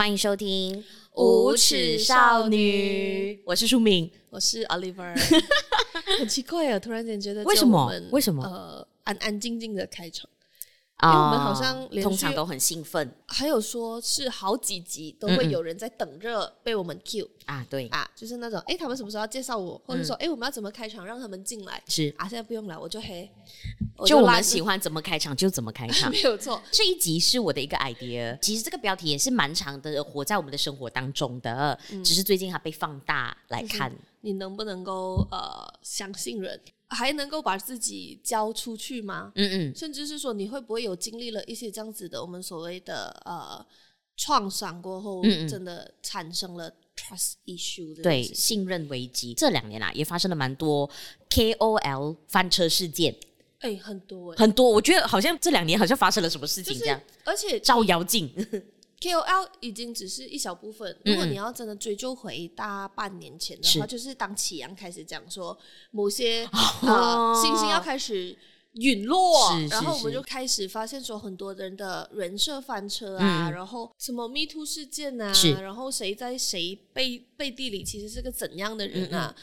欢迎收听《无耻少女》，我是舒敏，我是 Oliver。很奇怪啊，突然间觉得为什么？为什么？呃，安安静静的开场。因为我们好像通常都很兴奋，还有说是好几集都会有人在等着被我们 cue 啊，对啊，就是那种哎，他们什么时候要介绍我，或者说哎，我们要怎么开场让他们进来？是啊，现在不用了，我就黑，就我们喜欢怎么开场就怎么开场，没有错。这一集是我的一个 idea，其实这个标题也是蛮长的，活在我们的生活当中的，只是最近它被放大来看。你能不能够呃相信人？还能够把自己交出去吗？嗯嗯，甚至是说你会不会有经历了一些这样子的我们所谓的呃创伤过后，嗯嗯真的产生了 trust issue 的对信任危机？这两年啊，也发生了蛮多 KOL 翻车事件。哎，很多、欸、很多，我觉得好像这两年好像发生了什么事情这样，就是、而且照妖镜。KOL 已经只是一小部分。如果你要真的追究回大半年前的话，是。就是当启阳开始讲说某些、哦。呃、星星要开始陨落，然后我们就开始发现说很多人的人设翻车啊，嗯、然后什么 Me Too 事件啊，然后谁在谁背背地里其实是个怎样的人啊？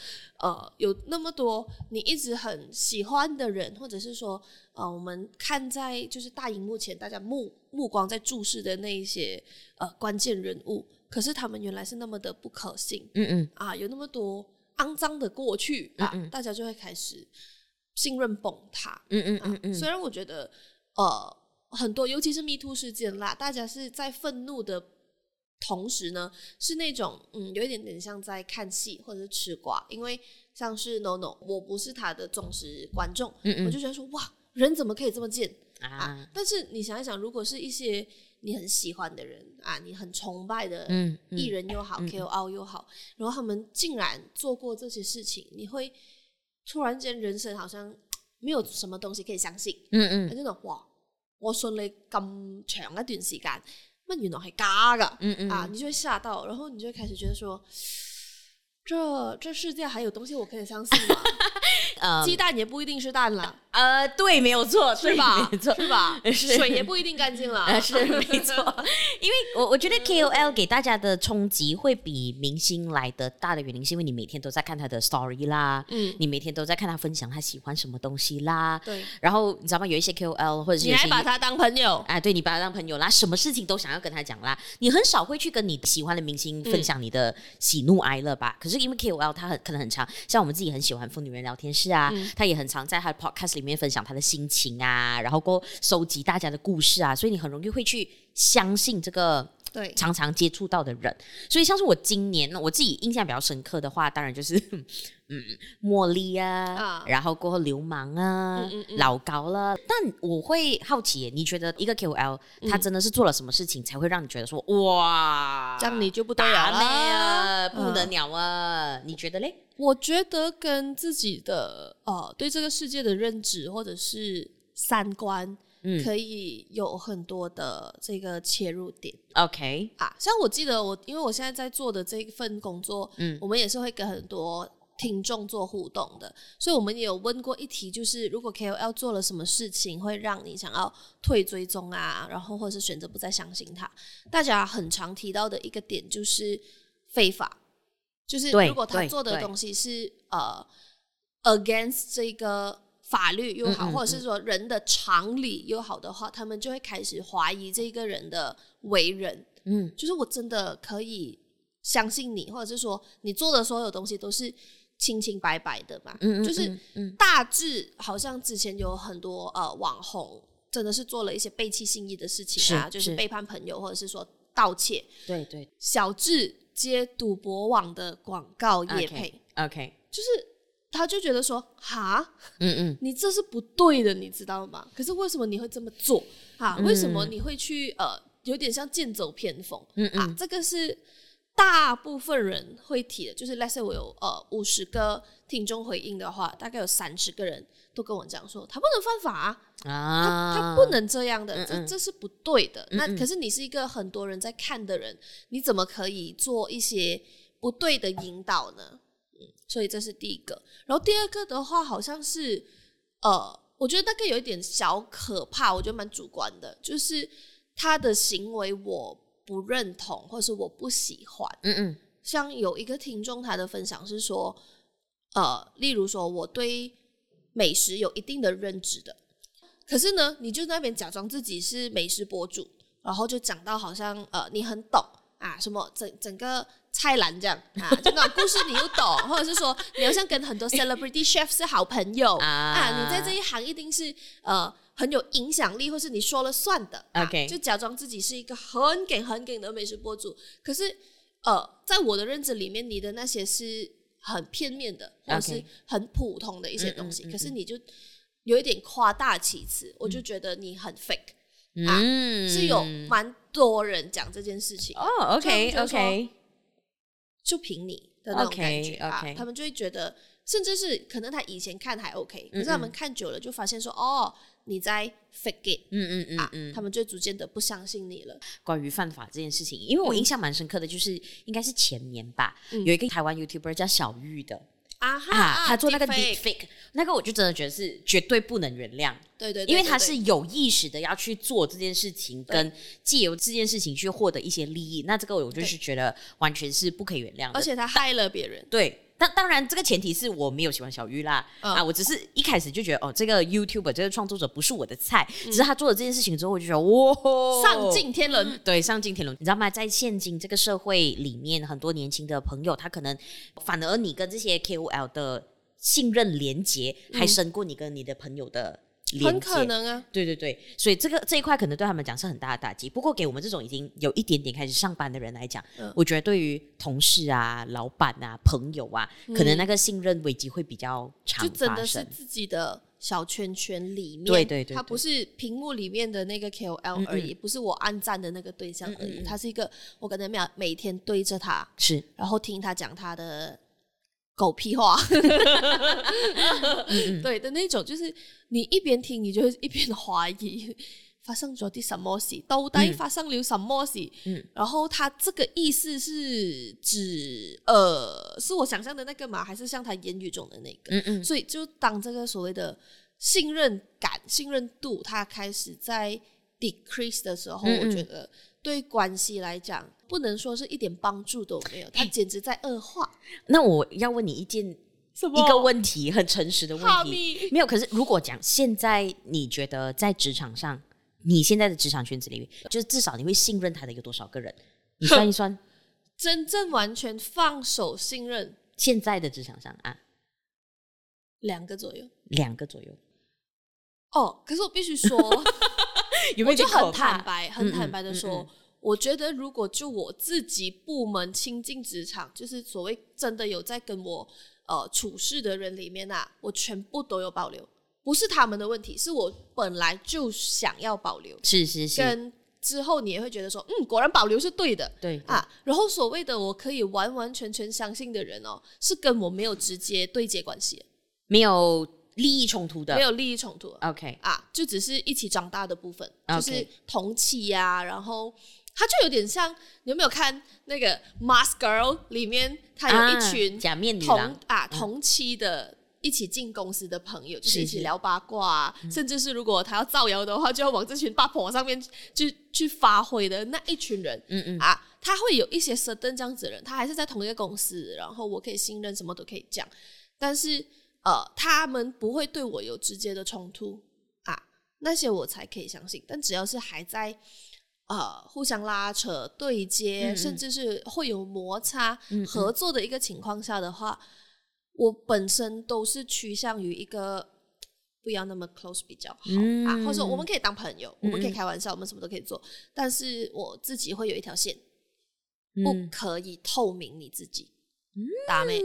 嗯、呃，有那么多你一直很喜欢的人，或者是说呃，我们看在就是大荧幕前大家目目光在注视的那一些呃关键人物，可是他们原来是那么的不可信，嗯嗯。啊，有那么多肮脏的过去啊，嗯。嗯大家就会开始。信任崩塌，嗯嗯嗯嗯、啊。虽然我觉得，呃，很多，尤其是 Me Too 事件啦，大家是在愤怒的同时呢，是那种，嗯，有一点点像在看戏或者是吃瓜，因为像是 No No，我不是他的忠实观众，嗯嗯。我就觉得说，哇，人怎么可以这么贱啊，啊？但是你想一想，如果是一些你很喜欢的人啊，你很崇拜的艺人又好、嗯嗯、KOL 又好，然后他们竟然做过这些事情，你会。突然间，人生好像没有什么东西可以相信。嗯嗯，真的哇！我信你咁长一段时间，乜原来系假噶？嗯嗯啊，你就会吓到，然后你就会开始觉得说，这这世界还有东西我可以相信吗？呃，鸡蛋也不一定是蛋了。呃，对，没有错，是吧？没错，是吧？水也不一定干净了。是没错，因为我我觉得 KOL 给大家的冲击会比明星来的大的原因，是因为你每天都在看他的 story 啦，嗯，你每天都在看他分享他喜欢什么东西啦，对。然后你知道吗？有一些 KOL 或者是你还把他当朋友，哎，对，你把他当朋友啦，什么事情都想要跟他讲啦，你很少会去跟你喜欢的明星分享你的喜怒哀乐吧？可是因为 KOL 他很可能很长，像我们自己很喜欢疯女人聊天室啊，他也很常在他的 podcast 里面分享他的心情啊，然后过收集大家的故事啊，所以你很容易会去相信这个对常常接触到的人。所以像是我今年我自己印象比较深刻的话，当然就是嗯茉莉啊，啊然后过后流氓啊，嗯嗯嗯老高了。但我会好奇，你觉得一个 KOL 他真的是做了什么事情才会让你觉得说哇，这样你就不得了啊，不得了啊？嗯、你觉得嘞？我觉得跟自己的呃对这个世界的认知或者是三观，嗯，可以有很多的这个切入点。OK 啊，像我记得我，因为我现在在做的这一份工作，嗯，我们也是会跟很多听众做互动的，所以我们也有问过一题，就是如果 KOL 做了什么事情会让你想要退追踪啊，然后或者是选择不再相信他，大家很常提到的一个点就是非法。就是如果他做的东西是呃 against 这个法律又好，或者是说人的常理又好的话，他们就会开始怀疑这个人的为人。嗯，就是我真的可以相信你，或者是说你做的所有东西都是清清白白的嘛？嗯，嗯，嗯，嗯就是大致好像之前有很多呃网红真的是做了一些背弃信义的事情啊，是就是背叛朋友，或者是说盗窃。对对，小智。接赌博网的广告业配，OK，就是他就觉得说，哈，嗯嗯，你这是不对的，你知道吗？可是为什么你会这么做？啊，为什么你会去呃，有点像剑走偏锋？嗯嗯，啊，这个是大部分人会提的，就是 let's say 我有呃五十个听众回应的话，大概有三十个人都跟我讲说，他不能犯法啊。啊，他他不能这样的，嗯嗯这这是不对的。那可是你是一个很多人在看的人，你怎么可以做一些不对的引导呢？嗯，所以这是第一个。然后第二个的话，好像是呃，我觉得那个有一点小可怕，我觉得蛮主观的，就是他的行为我不认同，或是我不喜欢。嗯嗯，像有一个听众他的分享是说，呃，例如说我对美食有一定的认知的，可是呢，你就那边假装自己是美食博主，然后就讲到好像呃你很懂啊，什么整整个菜篮这样啊，这个故事你又懂，或者是说你好像跟很多 celebrity chef 是好朋友 啊，啊，你在这一行一定是呃。很有影响力，或是你说了算的，OK，、啊、就假装自己是一个很给很给的美食博主。可是，呃，在我的认知里面，你的那些是很片面的，或者是很普通的一些东西。可是你就有一点夸大其词，嗯、我就觉得你很 fake、嗯、啊，是有蛮多人讲这件事情。哦、oh,，OK OK，就凭你的那种感觉.啊，他们就会觉得，甚至是可能他以前看还 OK，可是他们看久了就发现说，哦。你在 fake it，嗯嗯嗯嗯、啊，他们就逐渐的不相信你了。关于犯法这件事情，因为我印象蛮深刻的，就是应该是前年吧，嗯、有一个台湾 YouTuber 叫小玉的。啊哈啊，他做那个 deep fake，那个我就真的觉得是绝对不能原谅。对对，对，因为他是有意识的要去做这件事情，跟借由这件事情去获得一些利益，那这个我就是觉得完全是不可以原谅的。而且他害了别人，对。但当然，这个前提是我没有喜欢小玉啦、嗯、啊！我只是一开始就觉得哦，这个 YouTuber 这个创作者不是我的菜。嗯、只是他做了这件事情之后，我就觉得哇，上尽天伦。对，上尽天伦。你知道吗？在现今这个社会里面，很多年轻的朋友，他可能反而你跟这些 KOL 的信任连结还深过你跟你的朋友的。很可能啊，对对对，所以这个这一块可能对他们讲是很大的打击。不过给我们这种已经有一点点开始上班的人来讲，嗯、我觉得对于同事啊、老板啊、朋友啊，嗯、可能那个信任危机会比较长。就真的是自己的小圈圈里面，对对对，他不是屏幕里面的那个 KOL 而已，不是我暗赞的那个对象而已，他、嗯嗯、是一个我可能每每天对着他，是，然后听他讲他的。狗屁话，对的那种，就是你一边听，你就会一边怀疑发生咗啲什么事，到底发生了什么事？嗯，然后他这个意思是指，呃，是我想象的那个吗？还是像他言语中的那个？嗯嗯。所以，就当这个所谓的信任感、信任度，它开始在 decrease 的时候，我觉得。对关系来讲，不能说是一点帮助都没有，他简直在恶化。那我要问你一件什么一个问题，很诚实的问题，没有。可是如果讲现在，你觉得在职场上，你现在的职场圈子里面，就是至少你会信任他的有多少个人？你算一算，真正完全放手信任，现在的职场上啊，两个左右，两个左右。哦，可是我必须说。有没有我就很坦白，很坦白的说，嗯嗯嗯、我觉得如果就我自己部门亲近职场，就是所谓真的有在跟我呃处事的人里面啊，我全部都有保留，不是他们的问题，是我本来就想要保留。是是是。跟之后你也会觉得说，嗯，果然保留是对的。对，对啊。然后所谓的我可以完完全全相信的人哦，是跟我没有直接对接关系，没有。利益冲突的，没有利益冲突。OK 啊，就只是一起长大的部分，Okay. 就是同期呀、啊。然后他就有点像，你有没有看那个《Mask Girl》里面，他有一群、啊、假面女同啊同期的一起进公司的朋友，嗯、就是一起聊八卦、啊，是是甚至是如果他要造谣的话，就要往这群八婆上面去去发挥的那一群人。嗯嗯啊，他会有一些 certain 这样子的人，他还是在同一个公司，然后我可以信任，什么都可以讲，但是。呃，他们不会对我有直接的冲突啊，那些我才可以相信。但只要是还在呃互相拉扯、对接，嗯嗯。甚至是会有摩擦、嗯嗯。合作的一个情况下的话，我本身都是趋向于一个不要那么 close 比较好、嗯、啊，或者说我们可以当朋友，嗯嗯我们可以开玩笑，我们什么都可以做，但是我自己会有一条线，不可以透明你自己，大妹。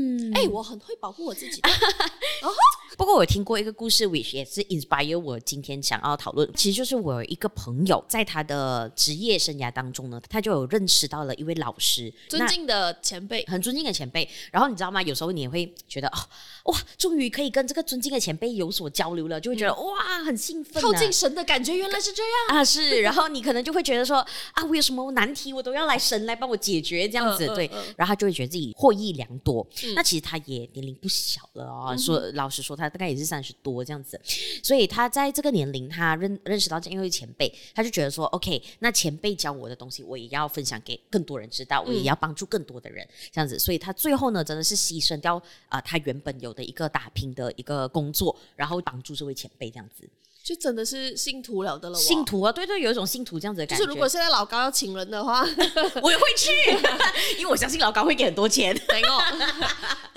嗯，哎、欸，我很会保护我自己的。不过我听过一个故事，which 也是 inspire 我今天想要讨论。其实就是我有一个朋友，在他的职业生涯当中呢，他就有认识到了一位老师，尊敬的前辈，很尊敬的前辈。然后你知道吗？有时候你也会觉得哦，哇，终于可以跟这个尊敬的前辈有所交流了，就会觉得、嗯、哇，很兴奋、啊，靠近神的感觉，原来是这样啊！是，然后你可能就会觉得说啊，我有什么难题，我都要来神来帮我解决这样子，对。然后他就会觉得自己获益良多。嗯、那其实他也年龄不小了哦。嗯、说老实说，他。大概也是三十多这样子，所以他在这个年龄，他认认识到这样一位前辈，他就觉得说，OK，那前辈教我的东西，我也要分享给更多人知道，我也要帮助更多的人，这样子，所以他最后呢，真的是牺牲掉啊、呃，他原本有的一个打拼的一个工作，然后帮助这位前辈这样子。就真的是信徒了的了，信徒啊，对对，有一种信徒这样子的感觉。就是如果现在老高要请人的话，我也会去，因为我相信老高会给很多钱。没有，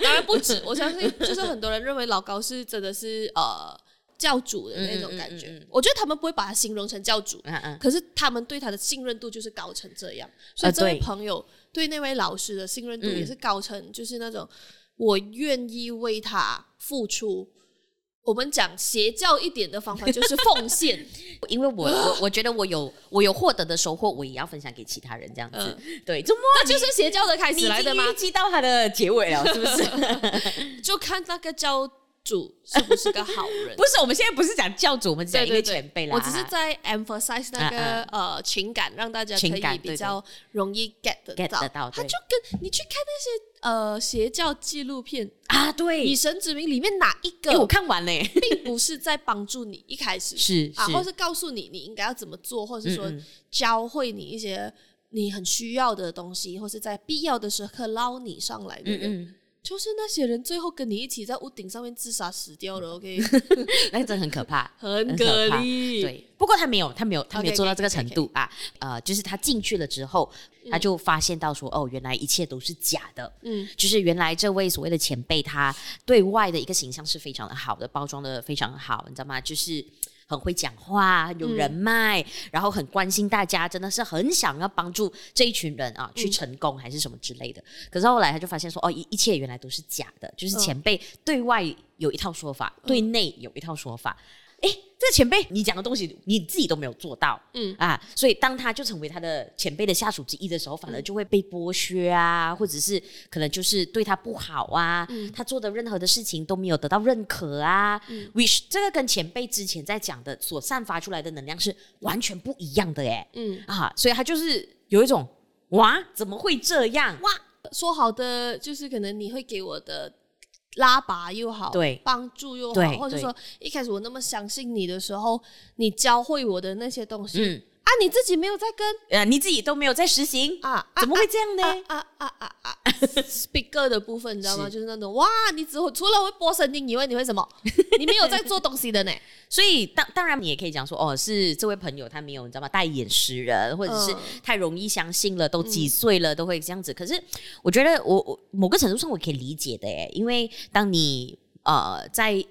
当然不止。我相信，就是很多人认为老高是真的是呃教主的那种感觉。嗯嗯嗯嗯、我觉得他们不会把他形容成教主，嗯嗯，可是他们对他的信任度就是高成这样。所以这位朋友对那位老师的信任度也是高成，就是那种我愿意为他付出。我们讲邪教一点的方法就是 奉献，因为我 我我觉得我有我有获得的收获，我也要分享给其他人，这样子。呃、对，这么那就是邪教的开始来的吗？预计到它的结尾了，是不是？就看那个教主是不是个好人。不是，我们现在不是讲教主，我们讲一个前辈啦。我只是在 emphasize 那个、啊啊、呃情感，让大家可以比较容易 get。get 得到，他就跟你去看那些。呃，邪教纪录片啊，对，以神之名里面哪一个？欸、我看完嘞，并不是在帮助你一开始 是啊，或是告诉你你应该要怎么做，或者是说教会你一些你很需要的东西，或是在必要的时刻捞你上来的人。就是那些人最后跟你一起在屋顶上面自杀死掉了，OK？那个真的很可怕，很可怕。对，不过他没有，他没有，他没有做到这个程度.啊。呃，就是他进去了之后，他就发现到说，嗯、哦，原来一切都是假的。嗯，就是原来这位所谓的前辈，他对外的一个形象是非常的好的，包装的非常好，你知道吗？就是。很会讲话，有人脉，嗯、然后很关心大家，真的是很想要帮助这一群人啊去成功，还是什么之类的。嗯、可是后来他就发现说，哦，一一切原来都是假的，就是前辈对外有一套说法，嗯、对内有一套说法。哎，这个前辈，你讲的东西你自己都没有做到，嗯啊，所以当他就成为他的前辈的下属之一的时候，反而就会被剥削啊，或者是可能就是对他不好啊，嗯、他做的任何的事情都没有得到认可啊。嗯、which 这个跟前辈之前在讲的所散发出来的能量是完全不一样的哎，嗯啊，所以他就是有一种哇，怎么会这样哇？说好的就是可能你会给我的。拉拔又好，对，帮助又好，或者说一开始我那么相信你的时候，你教会我的那些东西。嗯啊，你自己没有在跟，呃，你自己都没有在实行啊？怎么会这样呢？啊啊啊啊啊！Speaker 的部分你知道吗？就是那种哇，你只会除了会播声音以外，你会什么？你没有在做东西的呢。所以当当然你也可以讲说，哦，是这位朋友他没有你知道吗？带眼识人，或者是太容易相信了，都几岁了都会这样子。可是我觉得我我某个程度上我可以理解的诶，因为当你呃在。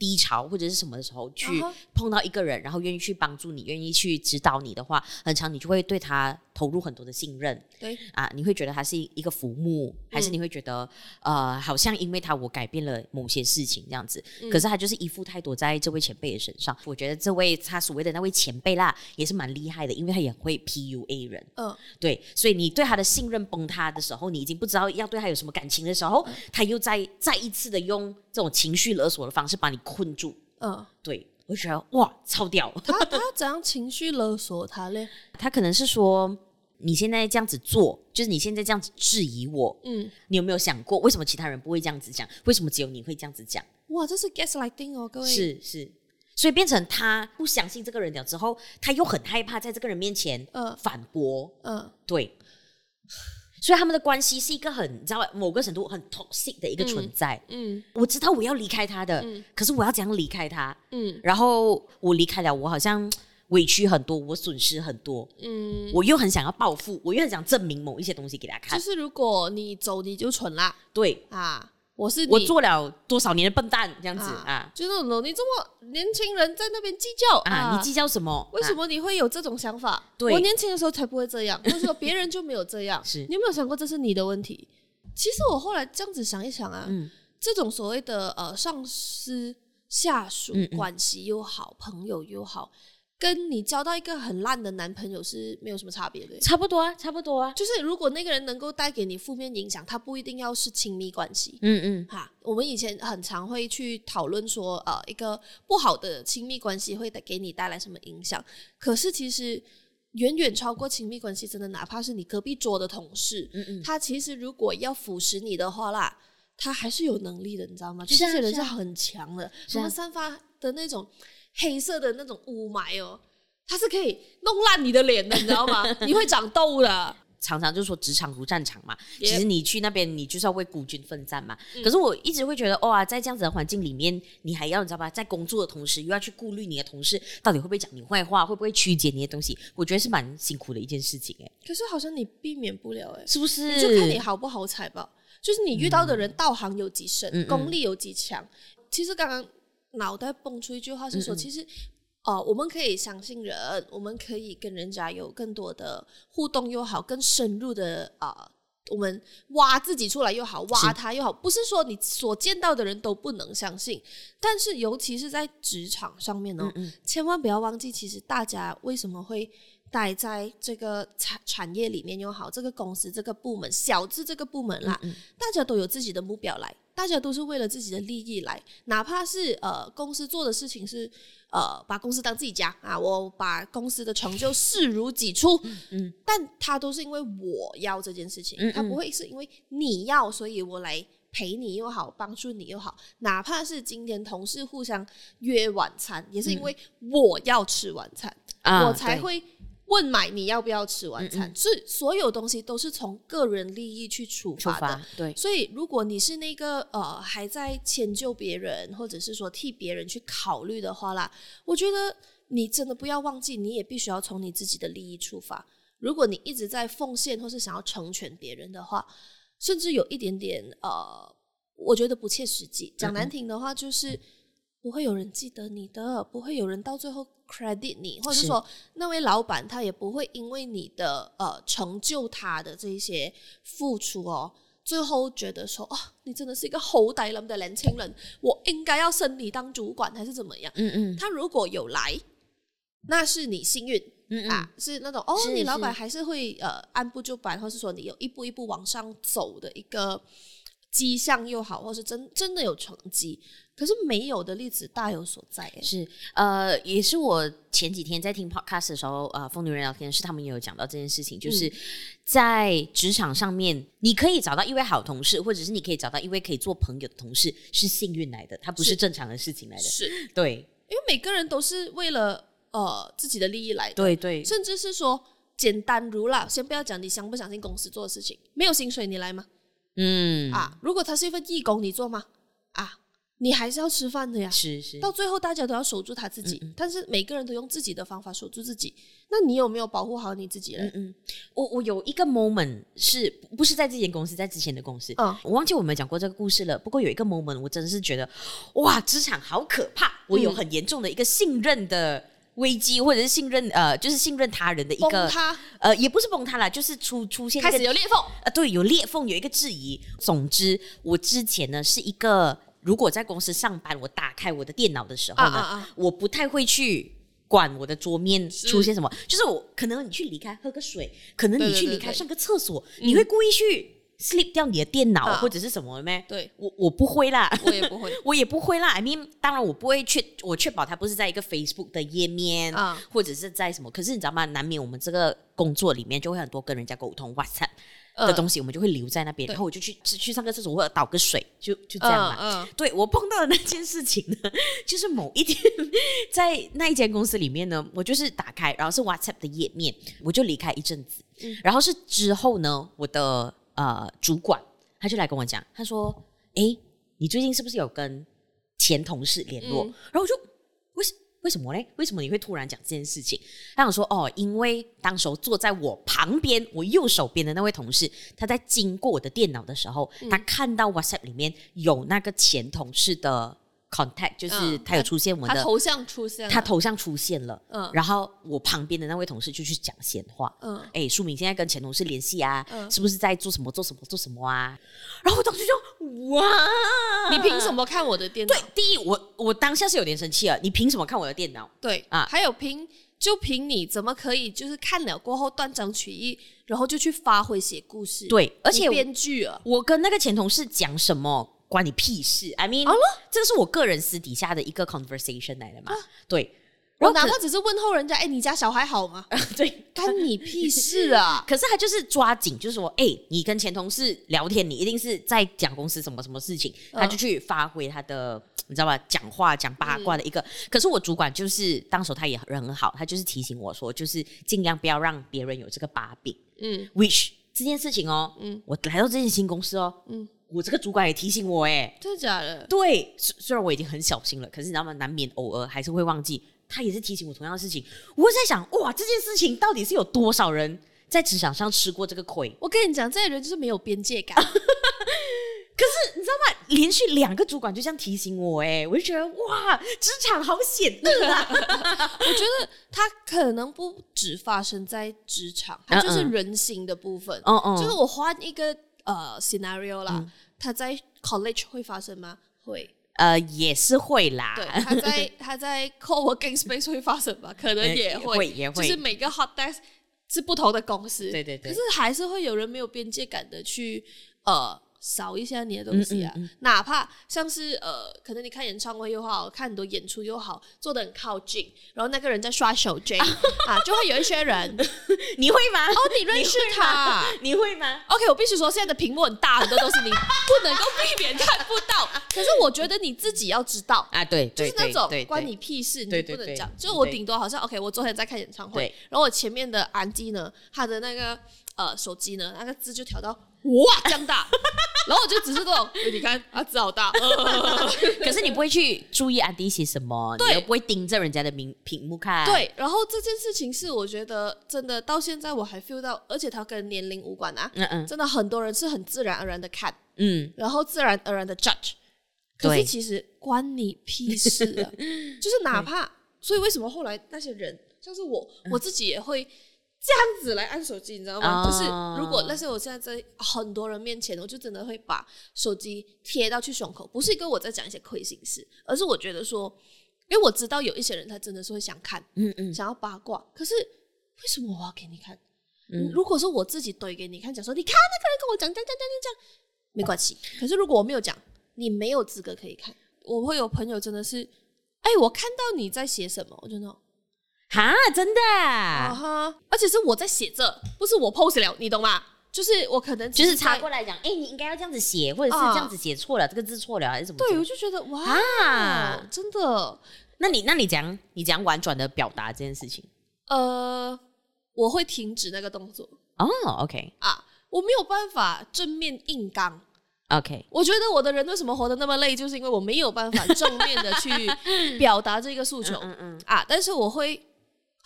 低潮或者是什么的时候，去碰到一个人，然后愿意去帮助你，愿意去指导你的话，很长你就会对他投入很多的信任。对啊，你会觉得他是一个浮木，还是你会觉得、嗯、呃，好像因为他我改变了某些事情这样子？嗯、可是他就是依附太多在这位前辈的身上。我觉得这位他所谓的那位前辈啦，也是蛮厉害的，因为他也会 PUA 人。嗯，对，所以你对他的信任崩塌的时候，你已经不知道要对他有什么感情的时候，嗯、他又再再一次的用这种情绪勒索的方式把你困住，嗯，对，我就觉得哇，超屌！他 他怎样情绪勒索他嘞？他可能是说，你现在这样子做，就是你现在这样子质疑我，嗯，你有没有想过，为什么其他人不会这样子讲？为什么只有你会这样子讲？哇，这是 gaslighting 哦，各位，是是，所以变成他不相信这个人了之后，他又很害怕在这个人面前反驳，嗯，嗯，对。所以他们的关系是一个很，你知道某个程度很 toxic 的一个存在。嗯，嗯我知道我要离开他的，嗯、可是我要怎样离开他？嗯，然后我离开了，我好像委屈很多，我损失很多。嗯，我又很想要报复，我又很想证明某一些东西给他看。就是如果你走，你就蠢啦。对啊。我是我做了多少年的笨蛋这样子啊，啊就那种你这么年轻人在那边计较啊，啊，你计较什么？为什么你会有这种想法？对，我年轻的时候才不会这样，或者说别人就没有这样。是你有没有想过这是你的问题？其实我后来这样子想一想啊，嗯，这种所谓的呃上司下属关系又好，朋友又好。跟你交到一个很烂的男朋友是没有什么差别的，差不多啊，差不多啊。就是如果那个人能够带给你负面影响，他不一定要是亲密关系。嗯嗯，哈，我们以前很常会去讨论说，呃，一个不好的亲密关系会带给你带来什么影响。可是其实远远超过亲密关系，真的哪怕是你隔壁桌的同事，嗯嗯，他其实如果要腐蚀你的话啦。他还是有能力的，你知道吗？就这些人是很强的，他们散发的那种黑色的那种雾霾哦，它是可以弄烂你的脸的，你知道吗？你会长痘的。常常就说职场如战场嘛，其实你去那边，你就是要为孤军奋战嘛。可是我一直会觉得，哇，在这样子的环境里面，你还要你知道吧，在工作的同时，又要去顾虑你的同事到底会不会讲你坏话，会不会曲解你的东西，我觉得是蛮辛苦的一件事情哎。可是好像你避免不了哎，是不是？你就看你好不好彩吧。就是你遇到的人道行有几深，嗯、功力有几强。其实刚刚脑袋蹦出一句话是说，嗯嗯其实。哦、呃，我们可以相信人，我们可以跟人家有更多的互动又好，更深入的啊、呃，我们挖自己出来又好，挖他又好，不是说你所见到的人都不能相信，但是尤其是在职场上面呢，嗯嗯千万不要忘记，其实大家为什么会待在这个产产业里面又好，这个公司这个部门，小至这个部门啦，嗯嗯大家都有自己的目标来，大家都是为了自己的利益来，哪怕是呃公司做的事情是。呃，把公司当自己家啊！我把公司的成就视如己出，嗯，嗯，但他都是因为我要这件事情，他不会是因为你要，所以我来陪你又好，帮助你又好。哪怕是今天同事互相约晚餐，也是因为我要吃晚餐，嗯，我才会。问买你要不要吃晚餐？是、嗯嗯、所有东西都是从个人利益去出发的。对，所以如果你是那个呃还在迁就别人，或者是说替别人去考虑的话啦，我觉得你真的不要忘记，你也必须要从你自己的利益出发。如果你一直在奉献或是想要成全别人的话，甚至有一点点呃，我觉得不切实际。讲难听的话，就是不会有人记得你的，不会有人到最后。credit 你，或者是说那位老板他也不会因为你的呃成就他的这一些付出哦，最后觉得说哦，你真的是一个好歹人的年轻人，我应该要升你当主管还是怎么样？嗯嗯，他如果有来，那是你幸运，嗯嗯啊，是那种哦，你老板还是会呃按部就班，或是说你有一步一步往上走的一个迹象又好，或是真真的有成绩。可是没有的例子大有所在，是呃，也是我前几天在听 podcast 的时候，呃，疯女人聊天室他们也有讲到这件事情，就是在职场上面，你可以找到一位好同事，或者是你可以找到一位可以做朋友的同事，是幸运来的，它不是正常的事情来的，是。对，因为每个人都是为了呃自己的利益来的，对对，甚至是说简单如啦，先不要讲你相不相信公司做的事情，没有薪水你来吗？嗯啊，如果他是一份义工，你做吗？啊。你还是要吃饭的呀，是是，到最后大家都要守住他自己，嗯嗯，但是每个人都用自己的方法守住自己。那你有没有保护好你自己呢？嗯嗯，我我有一个 moment 是不是在这间公司，在之前的公司，嗯，我忘记我们讲过这个故事了。不过有一个 moment，我真的是觉得，哇，职场好可怕！我有很严重的一个信任的危机，或者是信任呃，就是信任他人的一个崩塌，呃，也不是崩塌啦，就是出出现开始有裂缝，呃，对，有裂缝，有一个质疑。总之，我之前呢是一个。如果在公司上班，我打开我的电脑的时候呢，啊啊啊我不太会去管我的桌面出现什么。是就是我可能你去离开喝个水，可能你去离开上个厕所，对对对对你会故意去 slip 掉你的电脑或者是什么咩？对，我我不会啦，我也不会，我也不会啦。I mean，当然我不会确我确保它不是在一个 Facebook 的页面，啊、或者是在什么。可是你知道吗？难免我们这个工作里面就会很多跟人家沟通，WhatsApp。的东西我们就会留在那边，然后我就去去上个厕所或者倒个水，就就这样嘛。对，我碰到的那件事情呢，就是某一天在那一间公司里面呢，我就是打开，然后是 WhatsApp 的页面，我就离开一阵子。然后是之后呢，我的呃主管他就来跟我讲，他说：“哎，你最近是不是有跟前同事联络？”然后我就。为什为什么嘞？为什么你会突然讲这件事情？他想说哦，因为当时候坐在我旁边，我右手边的那位同事，他在经过我的电脑的时候，嗯、他看到 WhatsApp 里面有那个前同事的 contact，就是他有出现我的、头像出现了，他头像出现了。嗯，然后我旁边的那位同事就去讲闲话。嗯，哎，书敏现在跟前同事联系啊，嗯、是不是在做什么做什么做什么啊？然后我当时就哇，你凭什么看我的电脑？对，第一，我我当下是有点生气了。你凭什么看我的电脑？对啊，还有凭就凭你怎么可以就是看了过后断章取义，然后就去发挥写故事？对，而且编剧啊，我跟那个前同事讲什么关你屁事？I mean，、啊、这个是我个人私底下的一个 conversation 来的嘛？啊、对。我哪怕只是问候人家，哎、欸，你家小孩好吗？对，干你屁事啊！可是他就是抓紧，就是说，哎、欸，你跟前同事聊天，你一定是在讲公司什么什么事情，他就去发挥他的，嗯、你知道吧？讲话讲八卦的一个。嗯、可是我主管就是当时他也人很好，他就是提醒我说，就是尽量不要让别人有这个把柄。嗯，which 这件事情哦，嗯，我来到这间新公司哦，嗯。我这个主管也提醒我，哎，真的假的？对，虽虽然我已经很小心了，可是你知道吗？难免偶尔还是会忘记。他也是提醒我同样的事情。我会在想，哇，这件事情到底是有多少人在职场上吃过这个亏？我跟你讲，这些人就是没有边界感。可是你知道吗？连续两个主管就这样提醒我，哎，我就觉得哇，职场好险恶啊！我觉得他可能不只发生在职场，他就是人性的部分。嗯嗯，就是我换一个。呃，scenario 啦，嗯、他在 college 会发生吗？会，呃，也是会啦。对，他在 他在 co-working space 会发生吧？可能也会，会也会。就是每个 hot desk 是不同的公司，对对对。可是还是会有人没有边界感的去呃。扫一下你的东西啊，嗯嗯嗯、哪怕像是呃，可能你看演唱会又好，看很多演出又好，坐得很靠近，然后那个人在刷手机 啊，就会有一些人，你会吗？哦，你认识他，你会吗？OK，我必须说，现在的屏幕很大，很多东西你不能够避免看不到。可是我觉得你自己要知道啊，对，就是那种关你屁事，你不能讲。就我顶多好像 OK，我昨天在看演唱会，然后我前面的安迪呢，他的那个呃手机呢，那个字就调到。哇，这样大，然后我就只是这种，你看啊，字好大。可是你不会去注意安迪写什么，对你又不会盯着人家的屏屏幕看。对，然后这件事情是我觉得真的到现在我还 feel 到，而且它跟年龄无关啊。嗯嗯。真的很多人是很自然而然的看，嗯，然后自然而然的 judge。可是其实关你屁事啊！对 就是哪怕，所以为什么后来那些人，像是我，我自己也会。这样子来按手机，你知道吗？Oh. 就是如果那是我现在在很多人面前，我就真的会把手机贴到去胸口，不是跟我在讲一些亏心事，而是我觉得说，因为我知道有一些人他真的是会想看，嗯嗯，想要八卦，可是为什么我要给你看？嗯，如果说我自己怼给你看，讲说你看那个人跟我讲讲讲讲讲讲，没关系。可是如果我没有讲，你没有资格可以看。我会有朋友真的是，哎，我看到你在写什么，我就那种。哈，真的，啊哈，而且是我在写这，不是我 post 了，你懂吗？就是我可能就是查过来讲，哎、欸，你应该要这样子写，或者是这样子写错了，啊、这个字错了，还是什么？对，我就觉得哇，啊、真的。那你那你怎样，你怎样婉转的表达这件事情？呃，我会停止那个动作。哦，OK，啊，我没有办法正面硬刚。OK，我觉得我的人为什么活得那么累，就是因为我没有办法正面的去 表达这个诉求。嗯，嗯嗯啊，但是我会。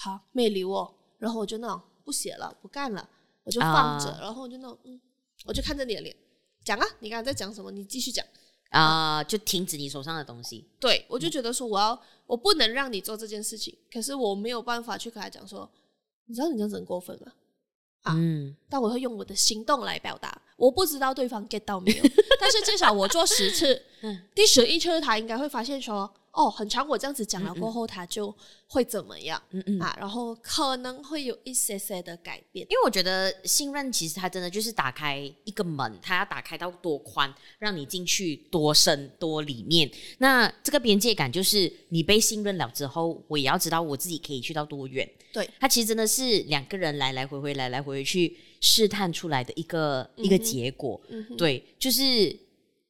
好，没理我，然后我就那种不写了，不干了，我就放着，uh, 然后我就那种，嗯，我就看着你的脸，讲啊，你刚才在讲什么？你继续讲啊，uh, 就停止你手上的东西。对，我就觉得说，我要，我不能让你做这件事情，可是我没有办法去跟他讲说，你知道你这样子很过分吗？啊，嗯，但我会用我的行动来表达，我不知道对方 get 到没有，但是至少我做十次，嗯，第十一次他应该会发现说。哦，很长我这样子讲了过后，他就会怎么样？嗯嗯啊，然后可能会有一些些的改变。因为我觉得信任其实它真的就是打开一个门，它要打开到多宽，让你进去多深多里面。那这个边界感就是你被信任了之后，我也要知道我自己可以去到多远。对，它其实真的是两个人来来回回来来回回去试探出来的一个、嗯、一个结果。嗯哼，对，就是。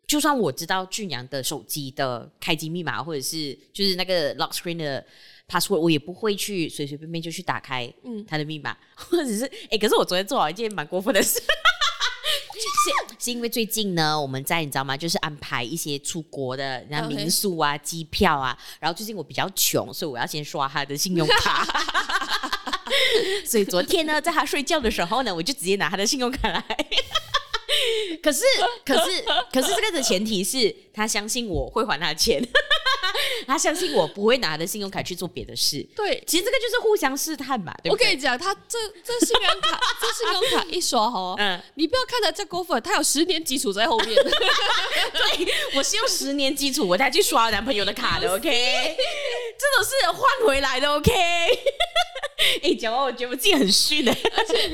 就算我知道俊阳的手机的开机密码，或者是就是那个 lock screen 的 password，我也不会去随随便便就去打开他的密码，嗯、或者是哎、欸，可是我昨天做好一件蛮过分的事，是是因为最近呢，我们在你知道吗？就是安排一些出国的，然后民宿啊、机.票啊，然后最近我比较穷，所以我要先刷他的信用卡，所以昨天呢，在他睡觉的时候呢，我就直接拿他的信用卡来。可是，可是，可是，这个的前提是他相信我会还他钱，他相信我不会拿他的信用卡去做别的事。对，其实这个就是互相试探嘛。对对，我跟你讲，他这这信用卡，这信用卡一刷哦，嗯，你不要看他这过分，他有十年基础在后面。对，我是用十年基础我才去刷男朋友的卡的，OK？这种是换回来的，OK？哎，讲完我觉得我自己很逊的，而且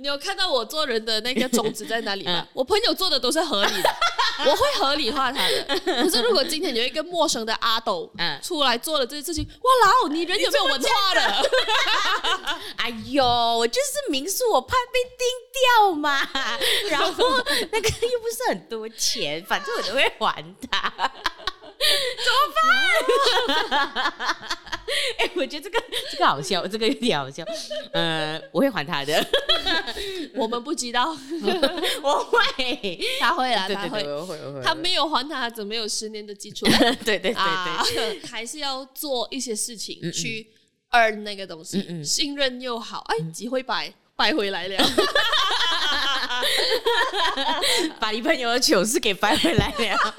你有看到我做人的那个种子在哪里吗？嗯、我朋友做的都是合理的，我会合理化他的。可是如果今天有一个陌生的阿斗出来做了这些事情，哇老，你人有没有文化的？哎呦，我就是民宿，我怕被盯掉嘛。然后那个又不是很多钱，反正我都会还他。怎么办？哎、欸，我觉得这个这个好笑，这个有点好笑。呃，我会还他的，我们不知道，我会，他会啦，他会，我会，我会，他没有还他，怎么有十年的基础？对对对对，啊、还是要做一些事情去 earn 那个东西，嗯嗯信任又好，哎，机会摆摆回来了。把你朋友的糗事给掰回来了。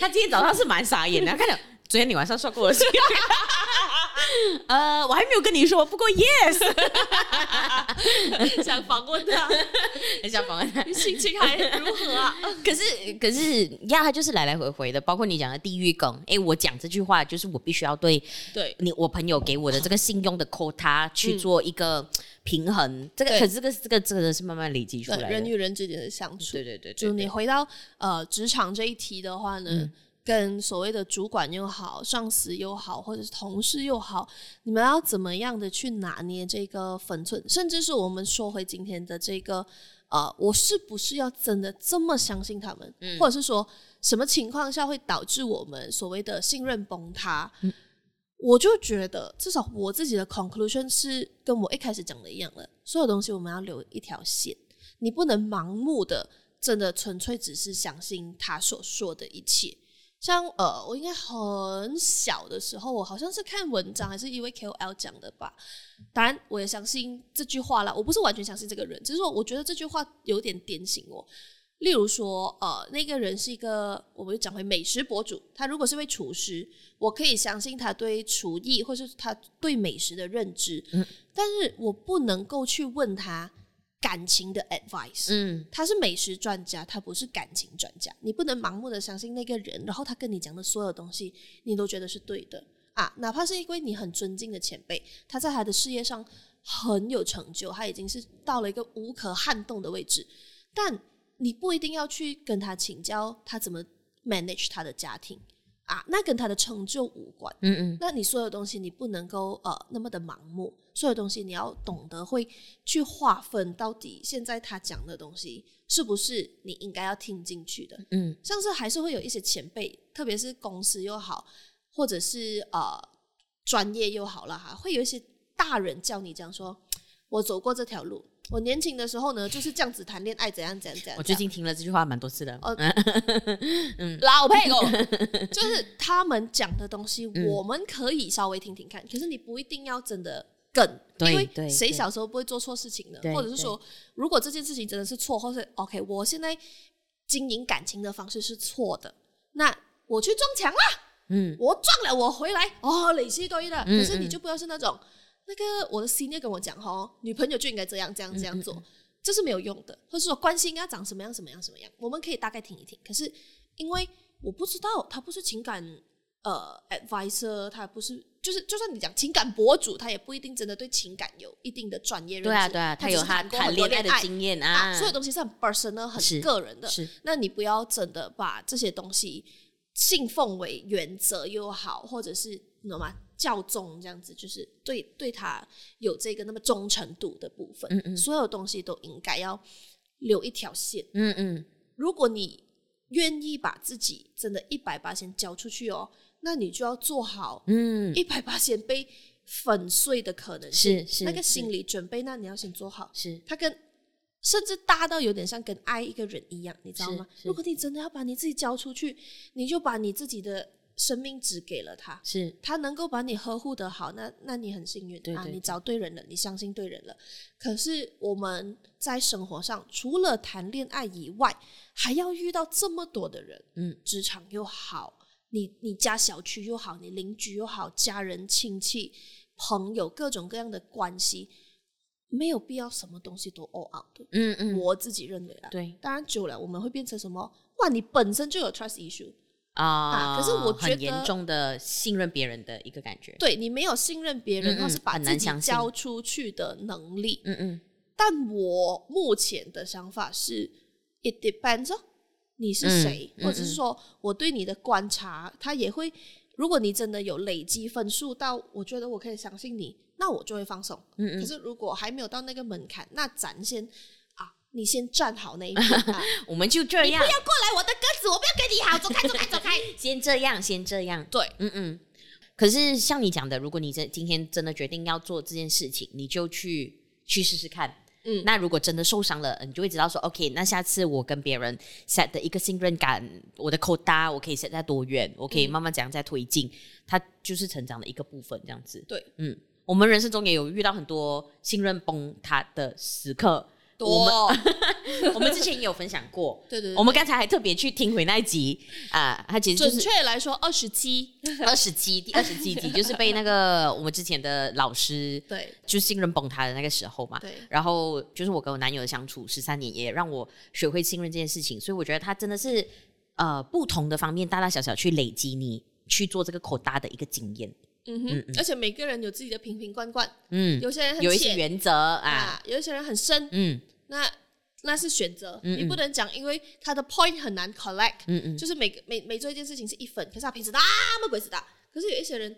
他今天早上是蛮傻眼的，看到昨天你晚上说过的事。呃，我还没有跟你说，不过 yes，想访问他，想访问他，心情还如何啊？可是可是呀，他就是来来回回的，包括你讲的地狱梗。哎，我讲这句话，就是我必须要对对你我朋友给我的这个信用的 quota 去做一个平衡。嗯、这个可是这个这个真的是慢慢累积出来的，人与人之间的相处。对对对，对，就你回到呃职场这一题的话呢？嗯跟所谓的主管又好，上司又好，或者是同事又好，你们要怎么样的去拿捏这个分寸？甚至是我们说回今天的这个，呃，我是不是要真的这么相信他们？嗯，或者是说什么情况下会导致我们所谓的信任崩塌？嗯，我就觉得，至少我自己的 conclusion 是跟我一开始讲的一样的，所有东西我们要留一条线，你不能盲目的，真的纯粹只是相信他所说的一切。像呃，我应该很小的时候，我好像是看文章还是一位 KOL 讲的吧。当然，我也相信这句话啦。我不是完全相信这个人，只是说我觉得这句话有点点醒我。例如说，呃，那个人是一个，我们就讲回美食博主，他如果是位厨师，我可以相信他对厨艺或是他对美食的认知，嗯，但是我不能够去问他。感情的 advice，嗯，他是美食专家，他不是感情专家。你不能盲目的相信那个人，然后他跟你讲的所有东西，你都觉得是对的啊。哪怕是因为你很尊敬的前辈，他在他的事业上很有成就，他已经是到了一个无可撼动的位置，但你不一定要去跟他请教他怎么 manage 他的家庭。啊，那跟他的成就无关。嗯嗯，那你所有东西你不能够呃那么的盲目，所有东西你要懂得会去划分，到底现在他讲的东西是不是你应该要听进去的。嗯，像是还是会有一些前辈，特别是公司又好，或者是呃专业又好了哈，会有一些大人叫你这样说，我走过这条路。我年轻的时候呢，就是这样子谈恋爱，怎样怎样怎样。我最近听了这句话蛮多次的。呃、嗯，老配狗，就是他们讲的东西，我们可以稍微听听看，可是你不一定要真的梗，因为谁小时候不会做错事情呢？或者是说，如果这件事情真的是错，或是 OK，我现在经营感情的方式是错的，那我去撞墙了，嗯，我撞了，我回来，哦，累积多一点，可是你就不要是那种。那个我的 senior 跟我讲哈，女朋友就应该这样这样这样做，嗯嗯嗯，这是没有用的。或者说关系应该长什么样什么样什么样，我们可以大概听一听。可是因为我不知道，他不是情感呃 advisor，他不是就是就算你讲情感博主，他也不一定真的对情感有一定的专业认识。对啊对啊，他有他谈恋爱的经验啊，啊，所有东西是很 personal 很个人的。是，那你不要真的把这些东西信奉为原则又好，或者是你懂吗？教宗这样子，就是对对他有这个那么忠诚度的部分，嗯嗯，所有东西都应该要留一条线，嗯嗯。如果你愿意把自己真的一百八先交出去哦，那你就要做好，嗯，一百八先被粉碎的可能性，是是那个心理准备，那你要先做好。是，他跟甚至大到有点像跟爱一个人一样，你知道吗？如果你真的要把你自己交出去，你就把你自己的。生命只给了他，是。他能够把你呵护的好，那那你很幸运。啊，你找对人了，你相信对人了。可是我们在生活上，除了谈恋爱以外，还要遇到这么多的人，嗯，职场又好，你你家小区又好，你邻居又好，家人亲戚朋友各种各样的关系，没有必要什么东西都 all out 的，嗯嗯，我自己认为啊，对，当然久了我们会变成什么？哇，你本身就有 trust issue。啊，可是我觉得很严重的信任别人的一个感觉，对，你没有信任别人，他是把自己交出去的能力。嗯嗯。但我目前的想法是，it depends 哦，你是谁，嗯、或者是说我对你的观察，他也会。如果你真的有累积分数到，我觉得我可以相信你，那我就会放松。嗯嗯。可是如果还没有到那个门槛，那咱先啊，你先站好那一边。啊、我们就这样。你不要过来，我的鸽子，我不要跟你好，走开，走开，走开。先这样，先这样。对，嗯嗯。可是像你讲的，如果你真今天真的决定要做这件事情，你就去去试试看。嗯，那如果真的受伤了，你就会知道说，OK，那下次我跟别人 set 的一个信任感，我的 quota 我可以 set 在多远，我可以慢慢怎样再推进，它就是成长的一个部分，这样子。对，嗯，我们人生中也有遇到很多信任崩塌的时刻。多我们 我们之前也有分享过，对，对对，我们刚才还特别去听回那一集啊，它其实就是准确来说二十七，二十七第二十七集就是被那个我们之前的老师 对，就信任崩塌的那个时候嘛，对，然后就是我跟我男友的相处十三年，也让我学会信任这件事情，所以我觉得他真的是呃不同的方面大大小小去累积你去做这个口大的一个经验。嗯哼，而且每个人有自己的瓶瓶罐罐，嗯，有些人很有一些原则啊，有一些人很深，嗯，那那是选择，你不能讲，因为他的 point 很难 collect，嗯嗯，就是每每每做一件事情是一分，可是他瓶子那么鬼子大，可是有一些人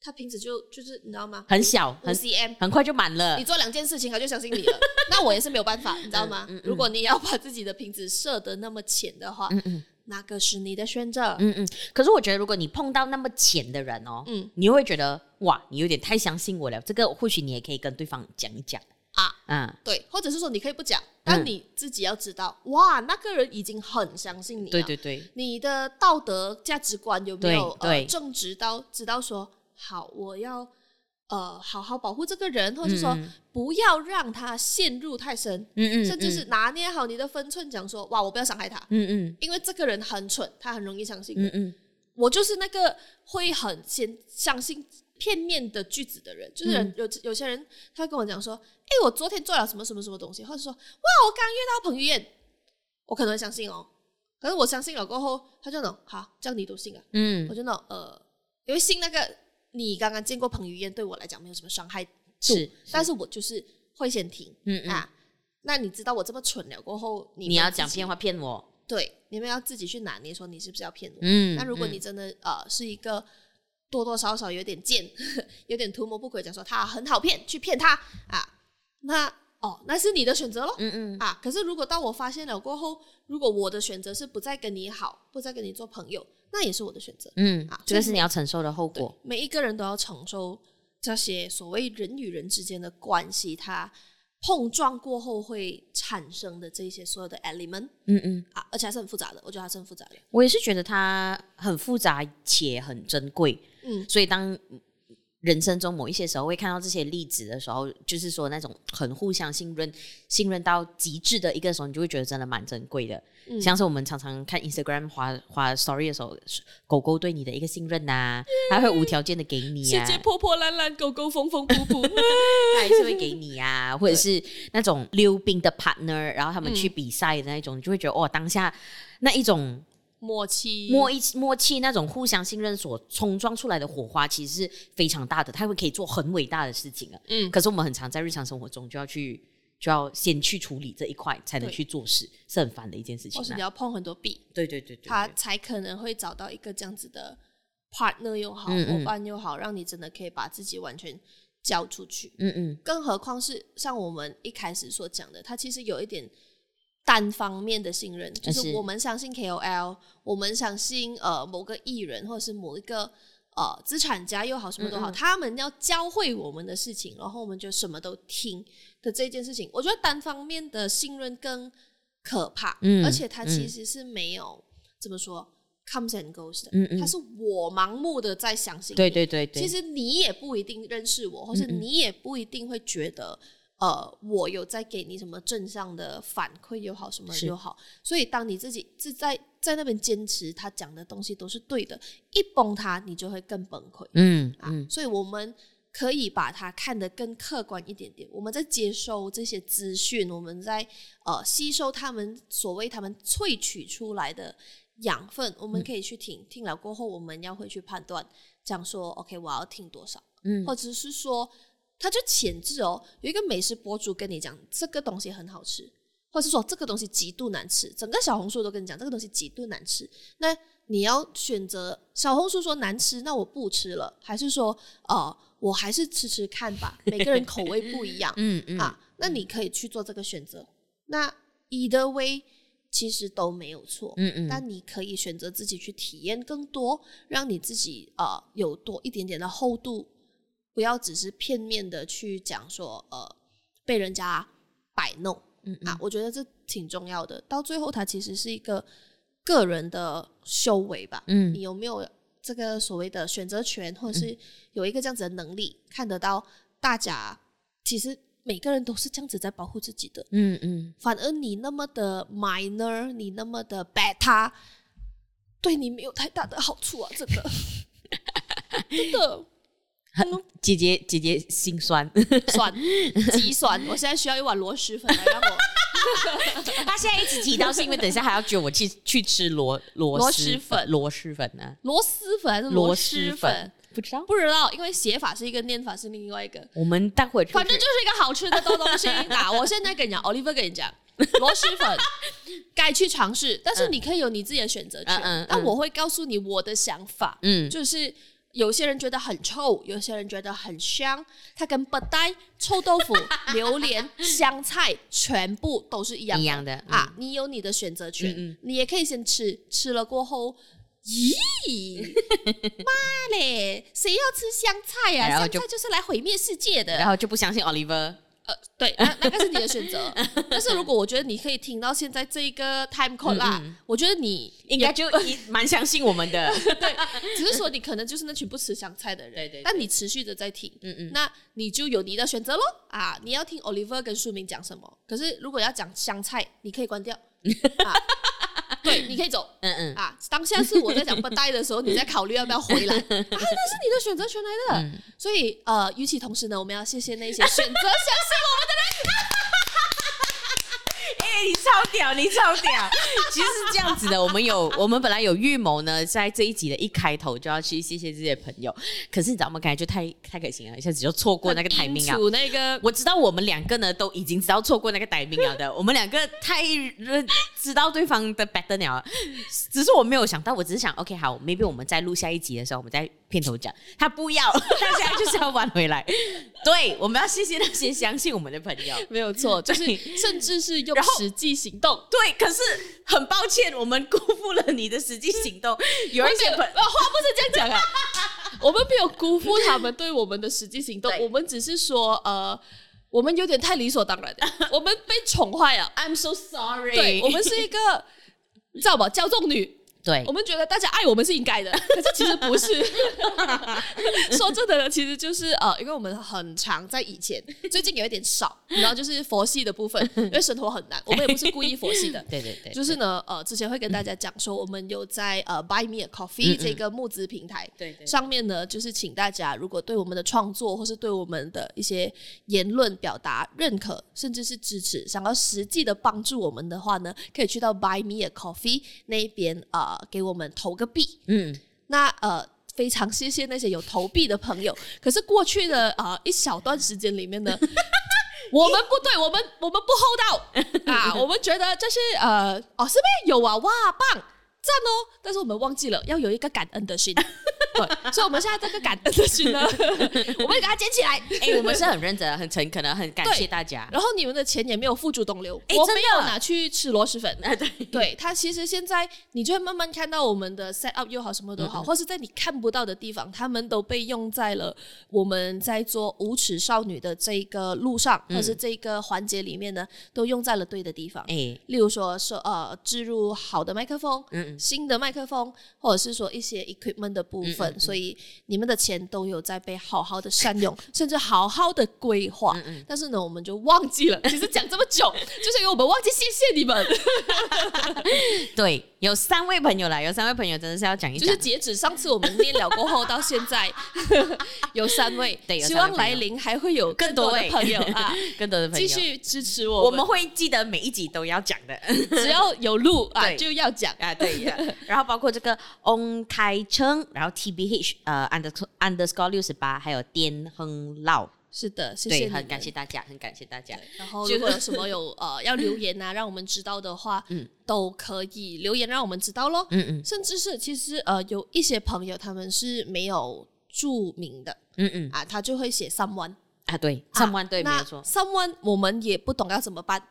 他瓶子就就是你知道吗？很小，很 cm，很快就满了，你做两件事情他就相信你了，那我也是没有办法，你知道吗？如果你要把自己的瓶子设得那么浅的话，嗯嗯。那个是你的选择，嗯嗯。可是我觉得，如果你碰到那么浅的人哦，嗯，你会觉得哇，你有点太相信我了。这个或许你也可以跟对方讲一讲啊，嗯，对，或者是说你可以不讲，但你自己要知道，嗯、哇，那个人已经很相信你了，对对对，你的道德价值观有没有对正直到知道说好，我要。呃，好好保护这个人，或者说不要让他陷入太深，嗯嗯，甚至是拿捏好你的分寸，讲说哇，我不要伤害他，嗯嗯，因为这个人很蠢，他很容易相信，嗯嗯，我就是那个会很先相信片面的句子的人，就是人有有些人他会跟我讲说，哎，我昨天做了什么什么什么东西，或者说哇，我刚约到彭于晏，我可能会相信哦，可是我相信了过后，他就能好，这样你都信啊，嗯，我就能呃，因为信那个。你刚刚见过彭于晏，对我来讲没有什么伤害度，是，但是我就是会先停，嗯，嗯。啊，那你知道我这么蠢了过后，你，你要讲骗话骗我，对，你们要自己去拿捏，说你是不是要骗我，嗯，那如果你真的呃是一个多多少少有点贱，有点图谋不轨，讲说他很好骗，去骗他。啊，那哦，那是你的选择咯，嗯嗯，啊，可是如果当我发现了过后，如果我的选择是不再跟你好，不再跟你做朋友。那也是我的选择，嗯啊，这个是你要承受的后果。每一个人都要承受这些所谓人与人之间的关系，它碰撞过后会产生的这些所有的 element，嗯嗯啊，而且还是很复杂的。我觉得还是很复杂的。我也是觉得它很复杂且很珍贵，嗯，所以当。人生中某一些时候会看到这些例子的时候，就是说那种很互相信任、信任到极致的一个时候，你就会觉得真的蛮珍贵的。嗯、像是我们常常看 Instagram 滑滑 Story 的时候，狗狗对你的一个信任呐、啊，它会无条件的给你啊。世界破破烂烂，狗狗缝缝补补，它还是会给你啊。或者是那种溜冰的 partner，然后他们去比赛的那种，嗯、你就会觉得哦，当下那一种。默契，默契，默契，那种互相信任所冲撞出来的火花，其实是非常大的。他会可以做很伟大的事情啊。嗯，可是我们很常在日常生活中就要去，就要先去处理这一块，才能去做事，是很烦的一件事情。或是你要碰很多壁，对对对对，他才可能会找到一个这样子的 partner 又好，伙、伴又好，让你真的可以把自己完全交出去。嗯嗯，更何况是像我们一开始所讲的，他其实有一点。单方面的信任，就是我们相信 KOL，我们相信呃某个艺人或者是某一个呃资产家又好，什么都好，嗯嗯。他们要教会我们的事情，然后我们就什么都听的这件事情，我觉得单方面的信任更可怕，嗯、而且它其实是没有、嗯、怎么说 comes and goes 的，嗯嗯。它是我盲目的在相信你，对对对对，其实你也不一定认识我，或是你也不一定会觉得。呃，我有在给你什么正向的反馈又好，什么又好，所以当你自己是在在那边坚持他讲的东西都是对的，一崩塌你就会更崩溃。嗯啊，嗯所以我们可以把它看得更客观一点点。我们在接收这些资讯，我们在呃吸收他们所谓他们萃取出来的养分，我们可以去听，嗯、听了过后我们要会去判断，讲说 OK 我要听多少，嗯，或者是说。他就潜质哦，有一个美食博主跟你讲这个东西很好吃，或是说这个东西极度难吃，整个小红书都跟你讲这个东西极度难吃，那你要选择小红书说难吃，那我不吃了，还是说呃我还是吃吃看吧？每个人口味不一样，嗯嗯啊，那你可以去做这个选择。那 either way 其实都没有错，嗯嗯，但你可以选择自己去体验更多，让你自己呃有多一点点的厚度，不要只是片面的去讲说呃被人家摆弄，嗯嗯啊，我觉得这挺重要的。到最后，它其实是一个个人的修为吧，嗯，你有没有这个所谓的选择权，或者是有一个这样子的能力，嗯、看得到大家其实。每个人都是这样子在保护自己的，嗯嗯。反而你那么的 minor，你那么的 beta，对你没有太大的好处啊！真的，真的。姐姐姐姐心酸酸极酸，我现在需要一碗螺蛳粉来让我。他现在一直提到是因为等一下还要叫我去去吃螺螺蛳粉，螺蛳粉呢？螺蛳粉还是螺蛳粉？不知道，不知道，因为写法是一个，念法是另外一个。我们待会反正就是一个好吃的东东西啊！我现在跟你讲，Oliver 跟你讲，螺蛳粉该去尝试，但是你可以有你自己的选择权。嗯嗯。但我会告诉你我的想法，嗯，就是有些人觉得很臭，有些人觉得很香，它跟不带臭豆腐、榴莲、香菜全部都是一样一样的啊！你有你的选择权，你也可以先吃，吃了过后。咦，妈嘞！谁要吃香菜呀、啊？香菜就是来毁灭世界的。然后就不相信 Oliver。呃，对，那那个是你的选择。但是如果我觉得你可以听到现在这一个 time code 啦，嗯嗯我觉得你应该就 蛮相信我们的。对，只是说你可能就是那群不吃香菜的人。对，对对。但你持续的在听，嗯嗯，那你就有你的选择喽。啊，你要听 Oliver 跟书明讲什么？可是如果要讲香菜，你可以关掉。啊对，你可以走。嗯嗯啊，当下是我在讲不带的时候，你在考虑要不要回来 啊？那是你的选择权来的。嗯、所以呃，与其同时呢，我们要谢谢那些选择相信我们的人。你超屌，你超屌！其实是这样子的，我们有，我们本来有预谋呢，在这一集的一开头就要去谢谢这些朋友。可是你知道吗？刚才就太太开心了，一下子就错过那个 timing 啊！那个，我知道我们两个呢都已经知道错过那个 timing 了的。我们两个太知道对方的 better 了，只是我没有想到，我只是想，OK，好，maybe 我们在录下一集的时候，我们再。片头讲他不要，他现在就是要挽回来。对，我们要谢谢那些相信我们的朋友，没有错，就是甚至是用实际行动。对，可是很抱歉，我们辜负了你的实际行动。有一些朋友，话不是这样讲啊，我们没有辜负他们对我们的实际行动，我们只是说，呃，我们有点太理所当然了，我们被宠坏了。I'm so sorry。对，我们是一个，你知道吧，骄纵女。对，我们觉得大家爱我们是应该的，可是其实不是。说真的呢，其实就是呃，因为我们很常在以前，最近有一点少，然后就是佛系的部分，因为生活很难，我们也不是故意佛系的。对对对，就是呢，呃，之前会跟大家讲说，我们有在呃 Buy Me a Coffee 这个募资平台，对对，上面呢，就是请大家如果对我们的创作或是对我们的一些言论表达认可，甚至是支持，想要实际的帮助我们的话呢，可以去到 Buy Me a Coffee 那一边啊。呃给我们投个币，嗯，那呃非常谢谢那些有投币的朋友。可是过去的呃一小段时间里面呢，我们不对，我们我们不厚道 啊，我们觉得这是呃哦是不是有啊？哇棒！赞哦！但是我们忘记了要有一个感恩的心，对，所以我们现在这个感恩的心呢，我们给它捡起来。哎、欸，我们是很认真、很诚恳的，很感谢大家。然后你们的钱也没有付诸东流，欸、我没有拿去吃螺蛳粉。对，对，它其实现在你就会慢慢看到我们的 set up 又好，什么都好，嗯嗯或是在你看不到的地方，他们都被用在了我们在做无耻少女的这个路上，嗯、或是这个环节里面呢，都用在了对的地方。哎、欸，例如说说呃，置入好的麦克风，嗯。新的麦克风，或者是说一些 equipment 的部分，所以你们的钱都有在被好好的善用，甚至好好的规划。嗯嗯，但是呢，我们就忘记了。其实讲这么久，就是因为我们忘记谢谢你们。对，有三位朋友来，有三位朋友真的是要讲一讲。就是截止上次我们念了过后到现在，有三位，对，希望来临还会有更多的朋友啊，更多的朋友。继续支持我们。我们会记得每一集都要讲的，只要有录啊就要讲。啊，对。然后包括这个 On 开称，然后 T B H 呃 underscore underscore 六十八，还有颠亨烙是的，谢谢对，很感谢大家，很感谢大家。然后如果有 什么有呃要留言啊，让我们知道的话，嗯，都可以留言让我们知道咯。嗯嗯，甚至是其实呃有一些朋友他们是没有注明的，嗯嗯。啊，他就会写 someone 啊，对，someone 对，没有错，someone 我们也不懂要怎么办，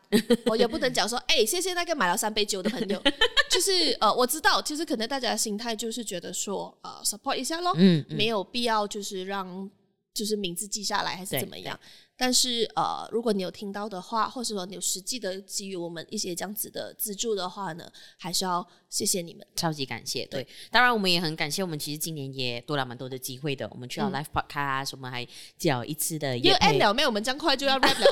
我也不能讲说，哎，谢谢那个买了三杯酒的朋友，就是呃我知道，其实可能大家的心态就是觉得说，呃 support 一下咯，嗯，没有必要就是让。就是名字记下来还是怎么样？但是呃，如果你有听到的话，或者说你有实际的给予我们一些这样子的资助的话呢，还是要谢谢你们，超级感谢。对，对当然我们也很感谢，我们其实今年也多了蛮多的机会的。我们去到 live podcast，、嗯、我们还叫一次的因为 end。了没有？我们这样快就要 rap 了。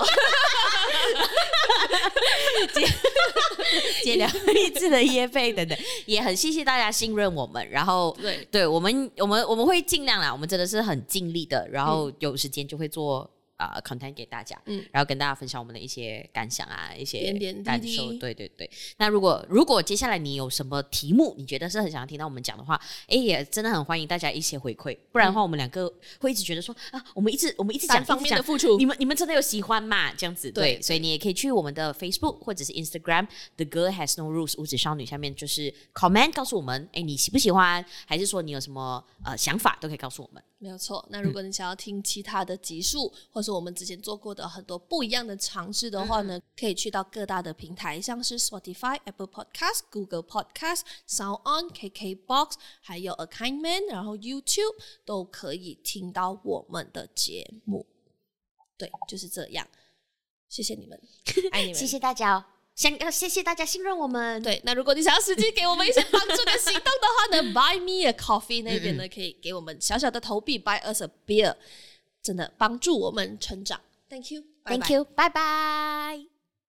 接了一次的业费等等，也很谢谢大家信任我们。然后对，对我们，我们我们会尽量啦，我们真的是很尽力的。然后有时间就会做。啊、uh,，content 给大家，嗯，然后跟大家分享我们的一些感想啊，一些感受，对对对。那如果如果接下来你有什么题目，你觉得是很想要听到我们讲的话，哎，也真的很欢迎大家一些回馈，不然的话，我们两个会一直觉得说、嗯、啊，我们一直我们一直讲方面的付出，你们你们真的有喜欢吗？这样子对，对，所以你也可以去我们的 Facebook 或者是 Instagram，The Girl Has No Rules 无指少女下面就是 comment 告诉我们，哎，你喜不喜欢，还是说你有什么呃想法，都可以告诉我们。没有错。那如果你想要听其他的集数，嗯、或是我们之前做过的很多不一样的尝试的话呢，嗯、可以去到各大的平台，像是 Spotify、Apple Podcast、Google Podcast、Sound On、KKBox，还有 A Kind Man，然后 YouTube 都可以听到我们的节目。对，就是这样。谢谢你们，爱你们，谢谢大家哦。想要谢谢大家信任我们。对，那如果你想要实际给我们一些帮助跟行动的话呢，Buy Me a Coffee 那边呢可以给我们小小的投币，Buy us a beer，真的帮助我们成长。Thank you，Thank you，拜拜。